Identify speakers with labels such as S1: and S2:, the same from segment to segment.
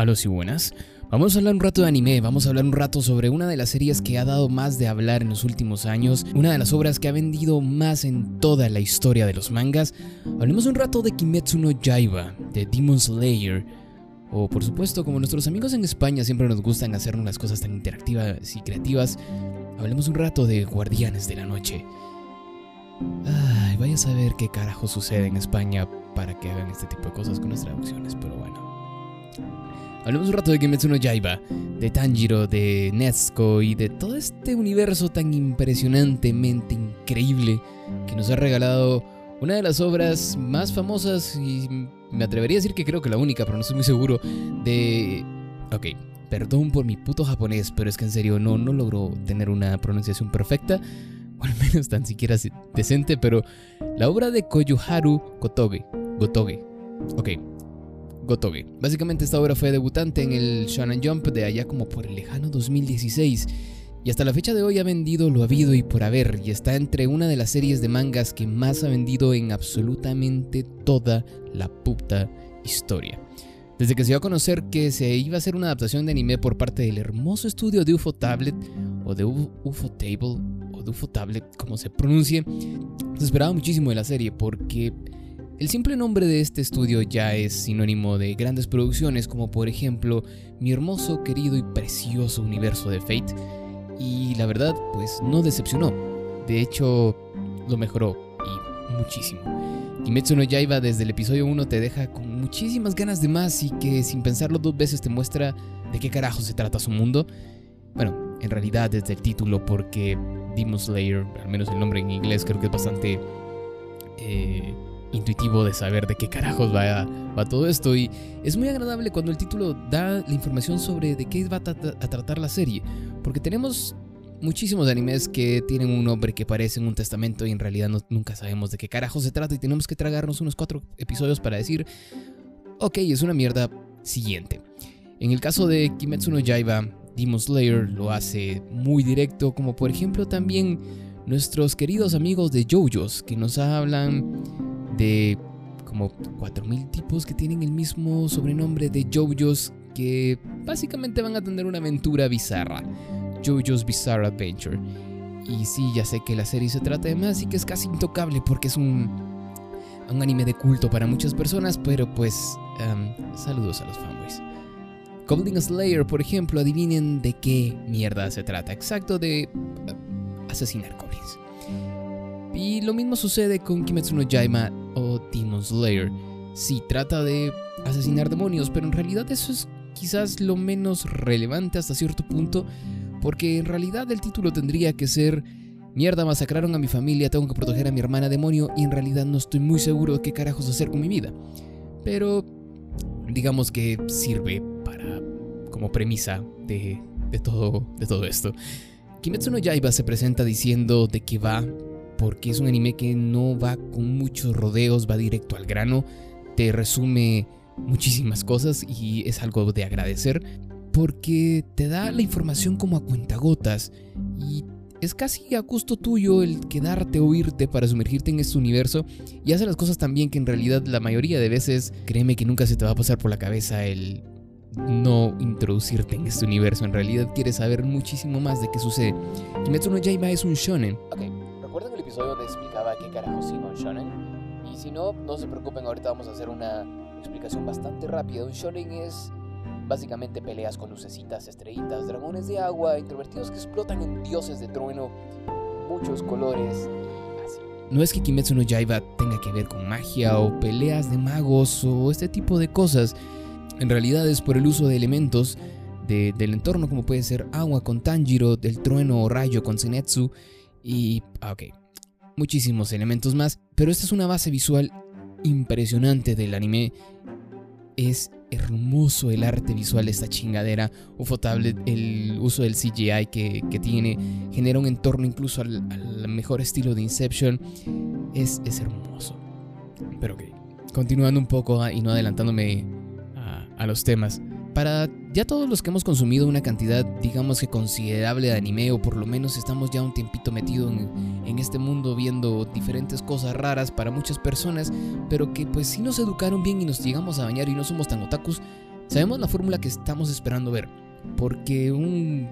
S1: Y buenas. Vamos a hablar un rato de anime, vamos a hablar un rato sobre una de las series que ha dado más de hablar en los últimos años, una de las obras que ha vendido más en toda la historia de los mangas. Hablemos un rato de Kimetsu no Yaiba, de Demon Slayer, o por supuesto, como nuestros amigos en España siempre nos gustan hacer unas cosas tan interactivas y creativas, hablemos un rato de Guardianes de la Noche. Ay, vaya a saber qué carajo sucede en España para que hagan este tipo de cosas con las traducciones, pero bueno. Hablemos un rato de Kimetsu no Yaiba, de Tanjiro, de Nezuko y de todo este universo tan impresionantemente increíble que nos ha regalado una de las obras más famosas y me atrevería a decir que creo que la única, pero no estoy muy seguro, de... Ok, perdón por mi puto japonés, pero es que en serio no, no logro tener una pronunciación perfecta, o al menos tan siquiera decente, pero la obra de Koyuharu Gotoge. Gotoge. Ok, Gotoge. Básicamente esta obra fue debutante en el Shonen Jump de allá como por el lejano 2016 y hasta la fecha de hoy ha vendido lo habido y por haber y está entre una de las series de mangas que más ha vendido en absolutamente toda la puta historia. Desde que se dio a conocer que se iba a hacer una adaptación de anime por parte del hermoso estudio de UFO Tablet o de UFO Table o de UFO Tablet, como se pronuncie, se esperaba muchísimo de la serie porque el simple nombre de este estudio ya es sinónimo de grandes producciones como por ejemplo mi hermoso, querido y precioso universo de Fate. Y la verdad, pues no decepcionó. De hecho, lo mejoró y muchísimo. Kimetsu no Yaiba desde el episodio 1 te deja con muchísimas ganas de más y que sin pensarlo dos veces te muestra de qué carajo se trata su mundo. Bueno, en realidad desde el título porque Demon Slayer, al menos el nombre en inglés creo que es bastante... Eh, intuitivo de saber de qué carajos va, todo esto y es muy agradable cuando el título da la información sobre de qué va a, tratar la serie, porque tenemos muchísimos animes que tienen un nombre que parece un testamento y en realidad nunca sabemos de qué carajos se trata y tenemos que tragarnos unos cuatro episodios para decir, ok, es una mierda siguiente. En el caso de Kimetsu no Yaiba, Demon Slayer lo hace muy directo, como por ejemplo también nuestros queridos amigos de JoJo's que nos hablan de como 4.000 tipos que tienen el mismo sobrenombre de JoJo's que básicamente van a tener una aventura bizarra. JoJo's Bizarre Adventure. Y sí, ya sé que la serie se trata de más y que es casi intocable porque es un, un anime de culto para muchas personas, pero pues um, saludos a los fanboys. Goblin Slayer, por ejemplo, adivinen de qué mierda se trata. Exacto, de uh, asesinar goblins. Y lo mismo sucede con Kimetsu no Yaiba Slayer. Sí, trata de asesinar demonios, pero en realidad eso es quizás lo menos relevante hasta cierto punto, porque en realidad el título tendría que ser Mierda, masacraron a mi familia, tengo que proteger a mi hermana demonio y en realidad no estoy muy seguro de qué carajos hacer con mi vida. Pero digamos que sirve para como premisa de, de, todo, de todo esto. Kimetsu no Yaiba se presenta diciendo de que va porque es un anime que no va con muchos rodeos, va directo al grano, te resume muchísimas cosas y es algo de agradecer porque te da la información como a cuentagotas y es casi a gusto tuyo el quedarte o irte para sumergirte en este universo y hace las cosas también que en realidad la mayoría de veces créeme que nunca se te va a pasar por la cabeza el no introducirte en este universo. En realidad quieres saber muchísimo más de qué sucede. Kimetsu no Yaiba es un shonen.
S2: Okay ¿Recuerdan episodio donde explicaba qué carajos iba un shonen? Y si no, no se preocupen, ahorita vamos a hacer una explicación bastante rápida. Un shonen es básicamente peleas con lucecitas, estrellitas, dragones de agua, introvertidos que explotan en dioses de trueno, muchos colores, así.
S1: No es que Kimetsu no Yaiba tenga que ver con magia o peleas de magos o este tipo de cosas. En realidad es por el uso de elementos del entorno como puede ser agua con Tanjiro, del trueno o rayo con Zenetsu y, ah, ok, muchísimos elementos más, pero esta es una base visual impresionante del anime. Es hermoso el arte visual de esta chingadera. UFO Tablet, el uso del CGI que, tiene, genera un entorno incluso al, mejor estilo de Inception. Es, es hermoso. Pero ok, continuando un poco ah, y no adelantándome a los temas. Para ya todos los que hemos consumido una cantidad, digamos que considerable de anime, o por lo menos estamos ya un tiempito metido en, este mundo viendo diferentes cosas raras para muchas personas, pero que pues si nos educaron bien y nos llegamos a bañar y no somos tan otakus, Sabemos la fórmula que estamos esperando ver, porque un,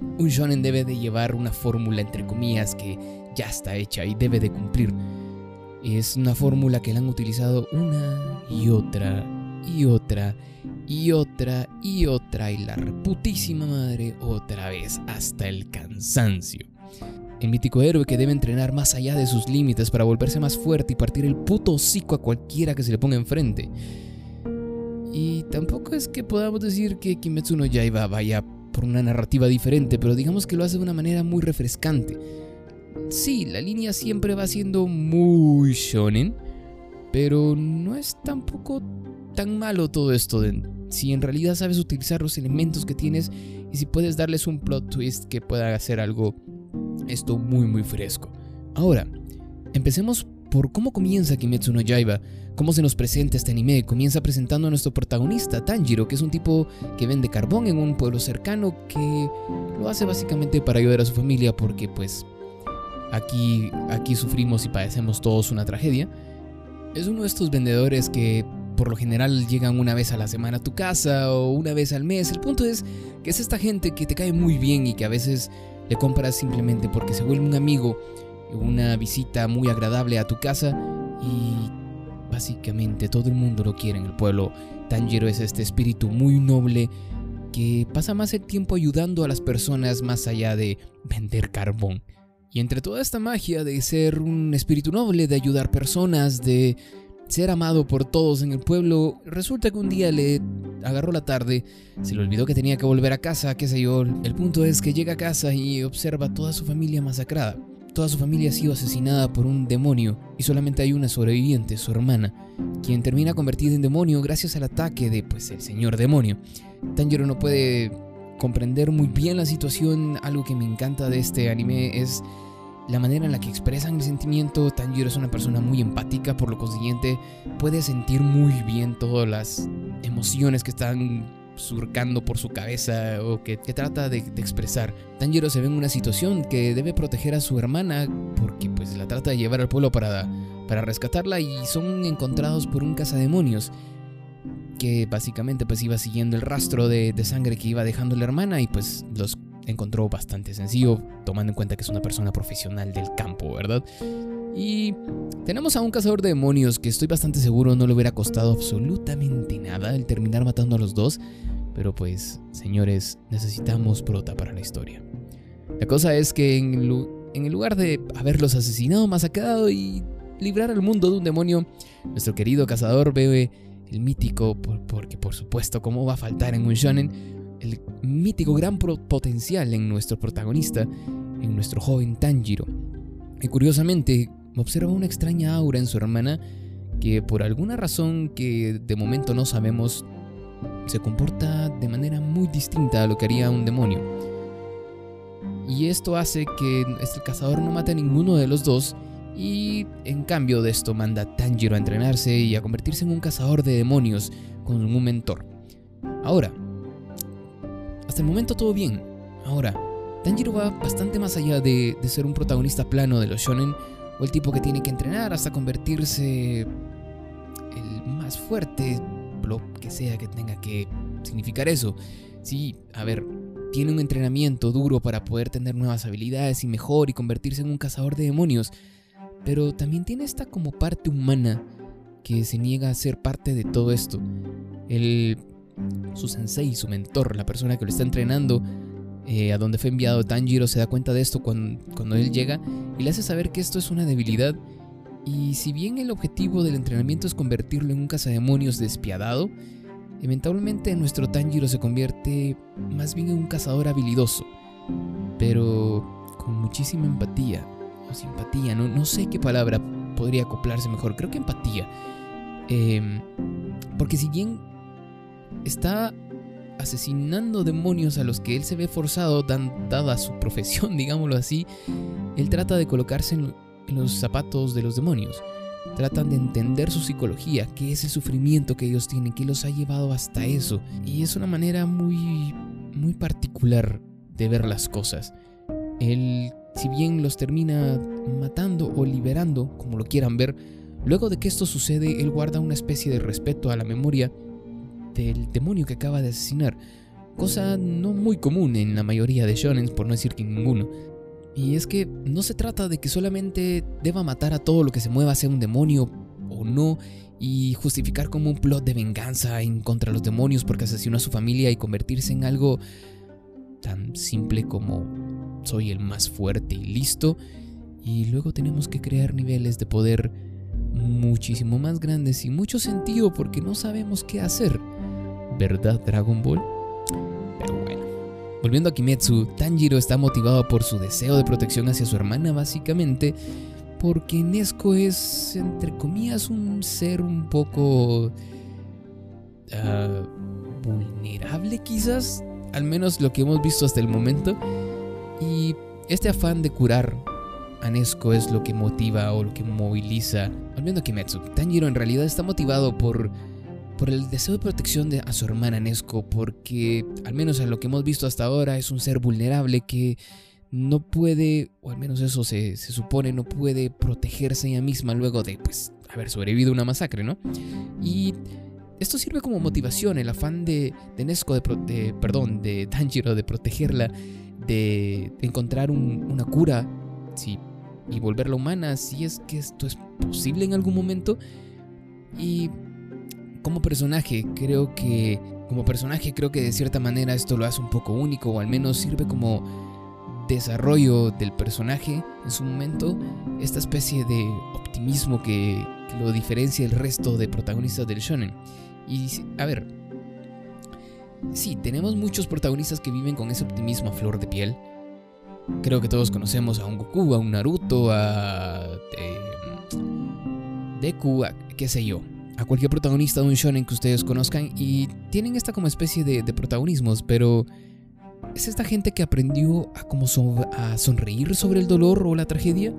S1: un shonen debe de llevar una fórmula entre comillas que ya está hecha y debe de cumplir. Es una fórmula que la han utilizado una y otra y otra y otra y otra y la reputísima madre otra vez hasta el cansancio. El mítico héroe que debe entrenar más allá de sus límites para volverse más fuerte y partir el puto hocico a cualquiera que se le ponga enfrente. Y tampoco es que podamos decir que Kimetsu no Yaiba vaya por una narrativa diferente, pero digamos que lo hace de una manera muy refrescante. Sí, la línea siempre va siendo muy shonen, pero no es tampoco tan malo todo esto si en realidad sabes utilizar los elementos que tienes y si puedes darles un plot twist que pueda hacer algo esto muy muy fresco. Ahora, empecemos por cómo comienza Kimetsu no Yaiba, cómo se nos presenta este anime. Comienza presentando a nuestro protagonista, Tanjiro, que es un tipo que vende carbón en un pueblo cercano que lo hace básicamente para ayudar a su familia porque pues aquí, aquí sufrimos y padecemos todos una tragedia. Es uno de estos vendedores que por lo general llegan una vez a la semana a tu casa o una vez al mes. El punto es que es esta gente que te cae muy bien y que a veces le compras simplemente porque se vuelve un amigo, una visita muy agradable a tu casa y básicamente todo el mundo lo quiere en el pueblo. Tanjiro es este espíritu muy noble que pasa más el tiempo ayudando a las personas más allá de vender carbón. Y entre toda esta magia de ser un espíritu noble, de ayudar personas, de ser amado por todos en el pueblo, resulta que un día le agarró la tarde, se le olvidó que tenía que volver a casa, qué sé yo. El punto es que llega a casa y observa toda su familia masacrada. Toda su familia ha sido asesinada por un demonio y solamente hay una sobreviviente, su hermana, quien termina convertida en demonio gracias al ataque de pues el señor demonio. Tanjiro no puede comprender muy bien la situación, algo que me encanta de este anime es la manera en la que expresan el sentimiento. Tanjiro es una persona muy empática, por lo consiguiente puede sentir muy bien todas las emociones que están surcando por su cabeza o que, trata de, expresar. Tanjiro se ve en una situación que debe proteger a su hermana porque pues la trata de llevar al pueblo para, para rescatarla y son encontrados por un cazademonios que básicamente pues iba siguiendo el rastro de, de sangre que iba dejando la hermana y pues los encontró bastante sencillo, tomando en cuenta que es una persona profesional del campo, ¿verdad? Y tenemos a un cazador de demonios que estoy bastante seguro no le hubiera costado absolutamente nada el terminar matando a los dos, pero pues, señores, necesitamos prota para la historia. La cosa es que en, lugar de haberlos asesinado, masacrado y librar al mundo de un demonio, nuestro querido cazador ve el mítico, porque por supuesto, ¿cómo va a faltar en un shonen? El mítico gran potencial en nuestro protagonista, en nuestro joven Tanjiro. Y curiosamente, observa una extraña aura en su hermana que por alguna razón que de momento no sabemos, se comporta de manera muy distinta a lo que haría un demonio. Y esto hace que este cazador no mate a ninguno de los dos y en cambio de esto manda a Tanjiro a entrenarse y a convertirse en un cazador de demonios con un mentor. Ahora, hasta el momento todo bien. Ahora, Tanjiro va bastante más allá de, ser un protagonista plano de los shonen o el tipo que tiene que entrenar hasta convertirse el más fuerte, lo que sea que tenga que significar eso. Sí, a ver, tiene un entrenamiento duro para poder tener nuevas habilidades y mejor y convertirse en un cazador de demonios, pero también tiene esta como parte humana que se niega a ser parte de todo esto. El su sensei, su mentor, la persona que lo está entrenando, eh, a donde fue enviado Tanjiro, se da cuenta de esto cuando, él llega y le hace saber que esto es una debilidad. Y si bien el objetivo del entrenamiento es convertirlo en un cazademonios despiadado, eventualmente nuestro Tanjiro se convierte más bien en un cazador habilidoso, pero con muchísima empatía o simpatía, no, no sé qué palabra podría acoplarse mejor, creo que empatía. Em, porque si bien está asesinando demonios a los que él se ve forzado, dada su profesión, digámoslo así, él trata de colocarse en, los zapatos de los demonios. Tratan de entender su psicología, qué es el sufrimiento que ellos tienen, qué los ha llevado hasta eso. Y es una manera muy, muy particular de ver las cosas. Él, si bien los termina matando o liberando, como lo quieran ver, luego de que esto sucede, él guarda una especie de respeto a la memoria del demonio que acaba de asesinar, cosa no muy común en la mayoría de shonens, por no decir que ninguno. Y es que no se trata de que solamente deba matar a todo lo que se mueva sea un demonio o no y justificar como un plot de venganza en contra los demonios porque asesinó a su familia y convertirse en algo tan simple como soy el más fuerte y listo. Y luego tenemos que crear niveles de poder muchísimo más grandes y mucho sentido porque no sabemos qué hacer. ¿Verdad Dragon Ball? Pero bueno. Volviendo a Kimetsu, Tanjiro está motivado por su deseo de protección hacia su hermana básicamente porque Nesco es, entre comillas, un ser un poco... Ah, vulnerable quizás, al menos lo que hemos visto hasta el momento. Y este afán de curar a Nesco es lo que motiva o lo que moviliza. Volviendo a Kimetsu, Tanjiro en realidad está motivado por, por el deseo de protección de, a su hermana Nesco, porque al menos a lo que hemos visto hasta ahora es un ser vulnerable que no puede, o al menos eso se, supone, no puede protegerse ella misma luego de pues, haber sobrevivido a una masacre, ¿no? Y esto sirve como motivación, el afán de, de Nesco, de, perdón, de Tanjiro de protegerla, de, encontrar una cura sí, y volverla humana, si es que esto es posible en algún momento. Y como personaje, creo que como personaje creo que de cierta manera esto lo hace un poco único o al menos sirve como desarrollo del personaje en su momento, esta especie de optimismo que, lo diferencia del resto de protagonistas del shonen. Y a ver, sí, tenemos muchos protagonistas que viven con ese optimismo a flor de piel. Creo que todos conocemos a un Goku, a un Naruto, a eh, Deku, a qué sé yo, a cualquier protagonista de un shonen que ustedes conozcan y tienen esta como especie de, protagonismos, pero es esta gente que aprendió a, como a sonreír sobre el dolor o la tragedia,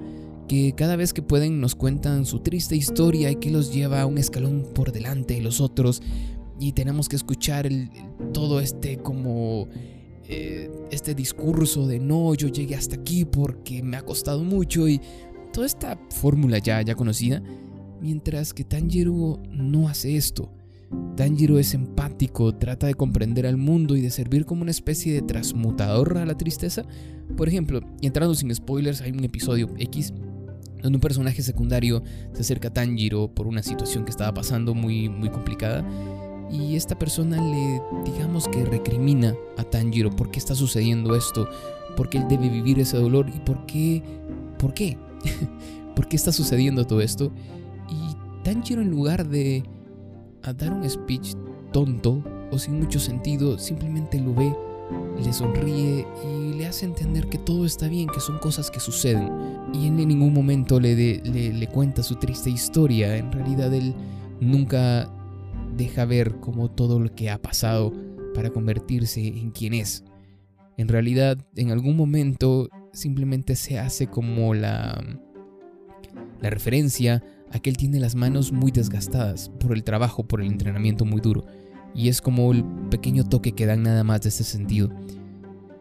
S1: que cada vez que pueden nos cuentan su triste historia y que los lleva a un escalón por delante de los otros. Y tenemos que escuchar todo este como eh, este discurso de no, yo llegué hasta aquí porque me ha costado mucho y toda esta fórmula ya, ya conocida, mientras que Tanjiro no hace esto. Tanjiro es empático, trata de comprender al mundo y de servir como una especie de transmutador a la tristeza. Por ejemplo, y entrando sin spoilers, hay un episodio X donde un personaje secundario se acerca a Tanjiro por una situación que estaba pasando muy, muy complicada. Y esta persona le, digamos que recrimina a Tanjiro por qué está sucediendo esto, por qué él debe vivir ese dolor y por qué, por qué, por qué está sucediendo todo esto. Tanjiro en lugar de a dar un speech tonto o sin mucho sentido, simplemente lo ve, le sonríe y le hace entender que todo está bien, que son cosas que suceden. Y en ningún momento le, le, cuenta su triste historia. En realidad él nunca deja ver como todo lo que ha pasado para convertirse en quien es. En realidad, en algún momento simplemente se hace como la, la referencia a que él tiene las manos muy desgastadas por el trabajo, por el entrenamiento muy duro. Y es como el pequeño toque que dan nada más de ese sentido.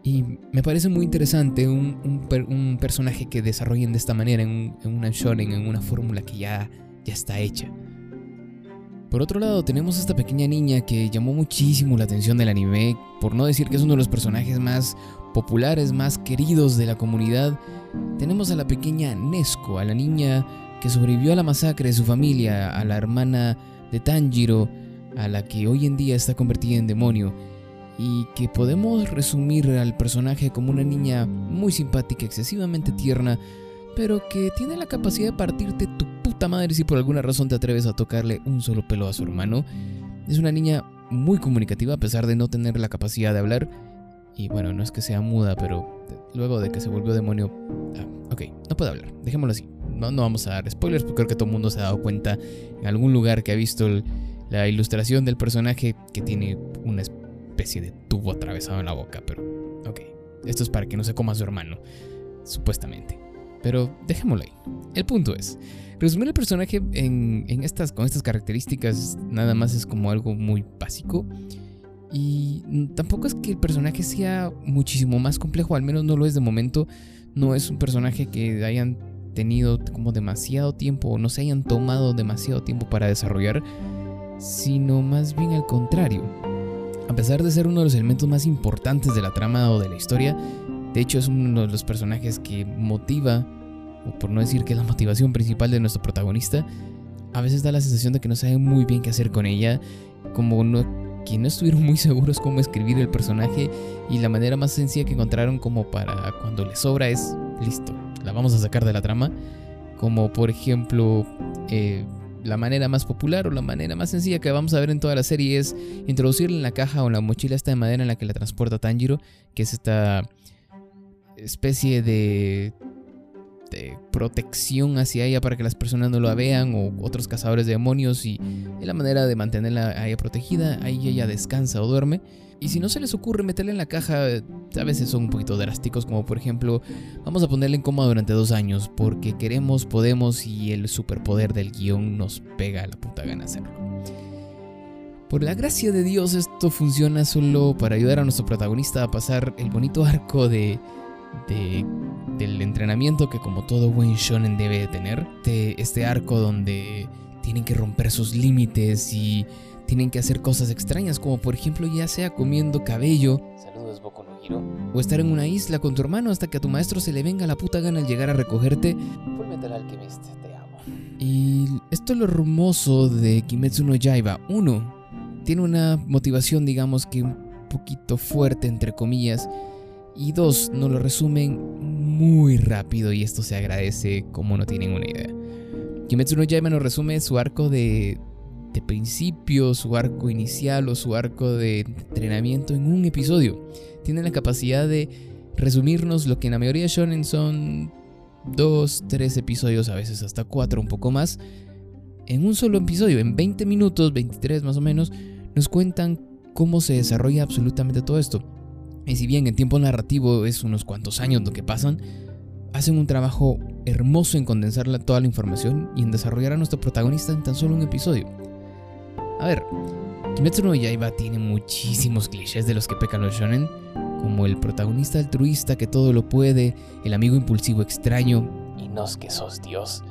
S1: Y me parece muy interesante un, personaje que desarrollen de esta manera en, una shonen, en una fórmula que ya, ya está hecha. Por otro lado, tenemos a esta pequeña niña que llamó muchísimo la atención del anime, por no decir que es uno de los personajes más populares, más queridos de la comunidad. Tenemos a la pequeña Nesco, a la niña que sobrevivió a la masacre de su familia, a la hermana de Tanjiro, a la que hoy en día está convertida en demonio, y que podemos resumir al personaje como una niña muy simpática, excesivamente tierna, pero que tiene la capacidad de partirte tu puta madre si por alguna razón te atreves a tocarle un solo pelo a su hermano. Es una niña muy comunicativa a pesar de no tener la capacidad de hablar. Y bueno, no es que sea muda, pero luego de que se volvió demonio... Ah, ok, no puede hablar, dejémoslo así no, no vamos a dar spoilers, porque creo que todo el mundo se ha dado cuenta en algún lugar que ha visto la ilustración del personaje que tiene una especie de tubo atravesado en la boca, pero ok, esto es para que no se coma su hermano, supuestamente. Pero dejémoslo ahí. El punto es, resumir el personaje en, estas, con estas características nada más es como algo muy básico. Y tampoco es que el personaje sea muchísimo más complejo, al menos no lo es de momento. No es un personaje que hayan tenido como demasiado tiempo o no se hayan tomado demasiado tiempo para desarrollar. sino más bien al contrario. A pesar de ser uno de los elementos más importantes de la trama o de la historia, de hecho es uno de los personajes que motiva, o por no decir que es la motivación principal de nuestro protagonista, a veces da la sensación de que no saben muy bien qué hacer con ella, como que no estuvieron muy seguros cómo escribir el personaje y la manera más sencilla que encontraron como para cuando le sobra es, listo, la vamos a sacar de la trama, como por ejemplo... Eh, la manera más popular o la manera más sencilla que vamos a ver en toda la serie es introducirla en la caja o en la mochila esta de madera en la que la transporta Tanjiro, que es esta especie de, de protección hacia ella para que las personas no la vean o otros cazadores de demonios y es la manera de mantenerla a ella protegida, ahí ella descansa o duerme. Y si no se les ocurre meterla en la caja, a veces son un poquito drásticos, como por ejemplo, vamos a ponerla en coma durante dos años, porque queremos, podemos y el superpoder del guion nos pega a la puta gana hacerlo. Por la gracia de Dios, esto funciona solo para ayudar a nuestro protagonista a pasar el bonito arco de, del entrenamiento que como todo buen shonen debe de tener. De este arco donde tienen que romper sus límites y tienen que hacer cosas extrañas, como por ejemplo ya sea comiendo cabello.
S2: Saludos, Boku no Hiro.
S1: O estar en una isla con tu hermano hasta que a tu maestro se le venga la puta gana al llegar a recogerte.
S2: Alchemist, te amo.
S1: Y esto es lo hermoso de Kimetsu no Yaiba. Uno, tiene una motivación, digamos que un poquito fuerte, entre comillas. Y dos, nos lo resumen muy rápido y esto se agradece como no tienen una idea. Kimetsu no Yaiba nos resume su arco de, de principio, su arco inicial o su arco de entrenamiento en un episodio. Tiene la capacidad de resumirnos lo que en la mayoría de shonen son dos, tres episodios, a veces hasta cuatro, un poco más, en un solo episodio, en 20 minutos, 23 más o menos, nos cuentan cómo se desarrolla absolutamente todo esto. Y si bien en tiempo narrativo es unos cuantos años lo que pasan, hacen un trabajo hermoso en condensar toda la información y en desarrollar a nuestro protagonista en tan solo un episodio. A ver, Kimetsu no Yaiba tiene muchísimos clichés de los que pecan los shonen, como el protagonista altruista que todo lo puede, el amigo impulsivo extraño,
S2: Y no es que sos Dios.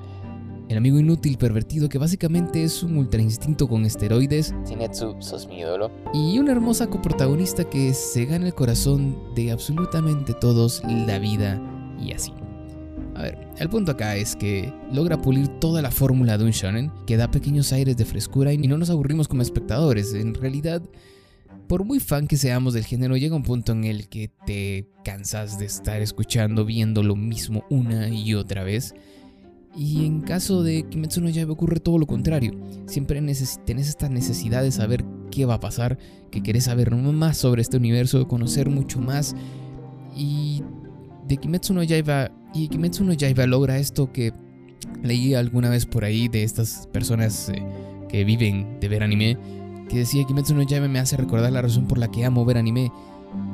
S1: el amigo inútil pervertido que básicamente es un ultra instinto con esteroides,
S2: Sinetsu, sos mi ídolo.
S1: y una hermosa coprotagonista que se gana el corazón de absolutamente todos la vida y así. A ver, el punto acá es que logra pulir toda la fórmula de un shonen que da pequeños aires de frescura y no nos aburrimos como espectadores. En realidad, por muy fan que seamos del género, llega un punto en el que te cansas de estar escuchando, viendo lo mismo una y otra vez. Y en caso de Kimetsu no Yaiba ocurre todo lo contrario. Siempre tenés esta necesidad de saber qué va a pasar, que querés saber más sobre este universo, conocer mucho más. Y de Kimetsu no Yaiba, y Kimetsu no Yaiba logra esto que leí alguna vez por ahí de estas personas eh, que viven de ver anime, que decía Kimetsu no Yaiba me hace recordar la razón por la que amo ver anime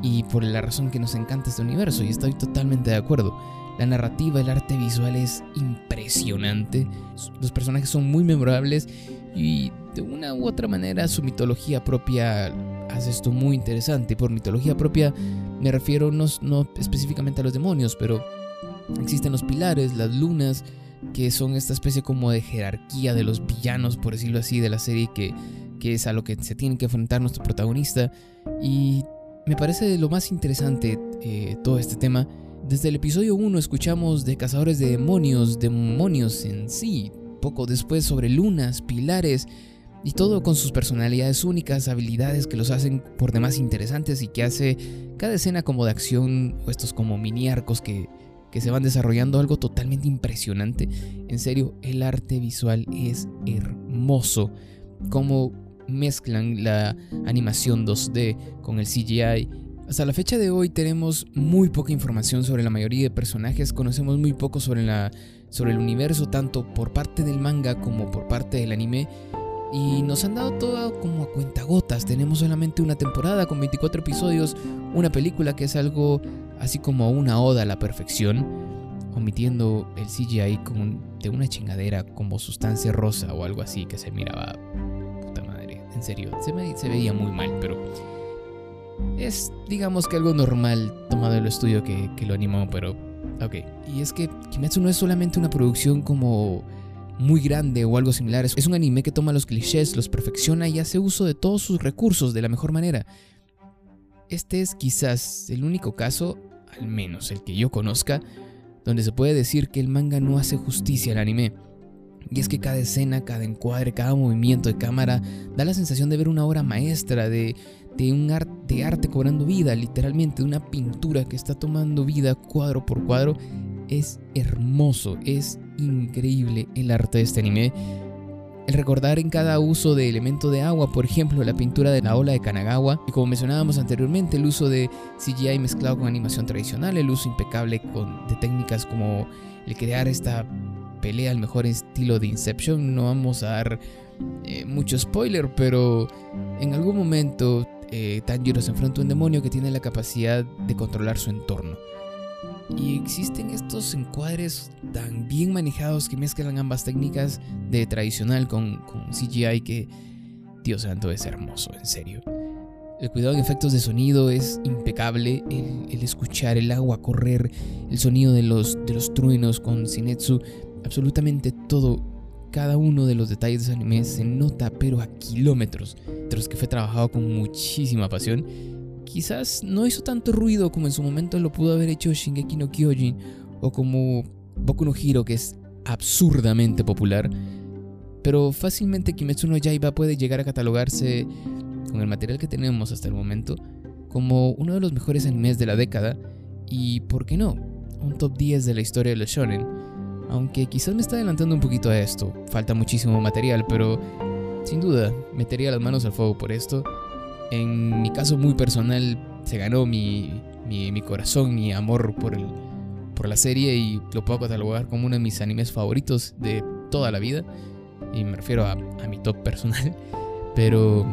S1: y por la razón que nos encanta este universo y estoy totalmente de acuerdo. La narrativa, el arte visual es impresionante. Los personajes son muy memorables y de una u otra manera su mitología propia hace esto muy interesante. Por mitología propia me refiero no, no específicamente a los demonios, pero existen los pilares, las lunas, que son esta especie como de jerarquía de los villanos, por decirlo así, de la serie que, que es a lo que se tiene que enfrentar nuestro protagonista. Y me parece lo más interesante eh, todo este tema. Desde el episodio 1 escuchamos de cazadores de demonios, demonios en sí, poco después sobre lunas, pilares, y todo con sus personalidades únicas, habilidades que los hacen por demás interesantes y que hace cada escena como de acción o estos como mini arcos que, que se van desarrollando algo totalmente impresionante. En serio, el arte visual es hermoso. Como mezclan la animación 2D con el CGI. Hasta la fecha de hoy tenemos muy poca información sobre la mayoría de personajes, conocemos muy poco sobre, la, sobre el universo, tanto por parte del manga como por parte del anime. Y nos han dado todo como a cuentagotas. Tenemos solamente una temporada con 24 episodios, una película que es algo así como una oda a la perfección, omitiendo el CGI con, de una chingadera como sustancia rosa o algo así que se miraba. Puta madre, en serio, se, me, se veía muy mal, pero es digamos que algo normal tomado del estudio que, que lo animó, pero ok. Y es que Kimetsu no es solamente una producción como muy grande o algo similar. Es un anime que toma los clichés, los perfecciona y hace uso de todos sus recursos de la mejor manera. Este es quizás el único caso, al menos el que yo conozca, donde se puede decir que el manga no hace justicia al anime. Y es que cada escena, cada encuadre, cada movimiento de cámara da la sensación de ver una obra maestra, de, un arte, arte cobrando vida, literalmente, de una pintura que está tomando vida cuadro por cuadro. Es hermoso, es increíble el arte de este anime. El recordar en cada uso de elemento de agua, por ejemplo, la pintura de la ola de Kanagawa, y como mencionábamos anteriormente, el uso de CGI mezclado con animación tradicional, el uso impecable de técnicas como el crear esta pelea al mejor estilo de Inception. No vamos a dar eh, mucho spoiler, pero en algún momento eh, Tanjiro se enfrenta a un demonio que tiene la capacidad de controlar su entorno. Y existen estos encuadres tan bien manejados que mezclan ambas técnicas de tradicional con, CGI que, Dios santo, es hermoso, en serio. El cuidado en efectos de sonido es impecable, el, escuchar el agua correr, el sonido de los, de los truenos con Sinetsu absolutamente todo, cada uno de los detalles de ese anime se nota, pero a kilómetros, los que fue trabajado con muchísima pasión. Quizás no hizo tanto ruido como en su momento lo pudo haber hecho Shingeki no Kyojin o como Boku no Hiro, que es absurdamente popular, pero fácilmente Kimetsu no Yaiba puede llegar a catalogarse con el material que tenemos hasta el momento como uno de los mejores animes de la década y, ¿por qué no?, un top 10 de la historia de los shonen aunque quizás me está adelantando un poquito a esto, falta muchísimo material, pero sin duda metería las manos al fuego por esto. En mi caso muy personal se ganó mi, mi, corazón, mi amor por, el, por la serie y lo puedo catalogar como uno de mis animes favoritos de toda la vida. Y me refiero a, mi top personal. Pero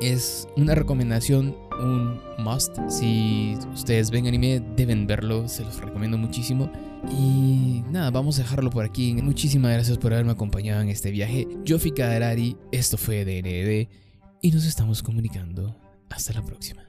S1: es una recomendación, un must. Si ustedes ven anime, deben verlo, se los recomiendo muchísimo. Y nada, vamos a dejarlo por aquí. Muchísimas gracias por haberme acompañado en este viaje. Yo fui Kadarari, esto fue DND y nos estamos comunicando. Hasta la próxima.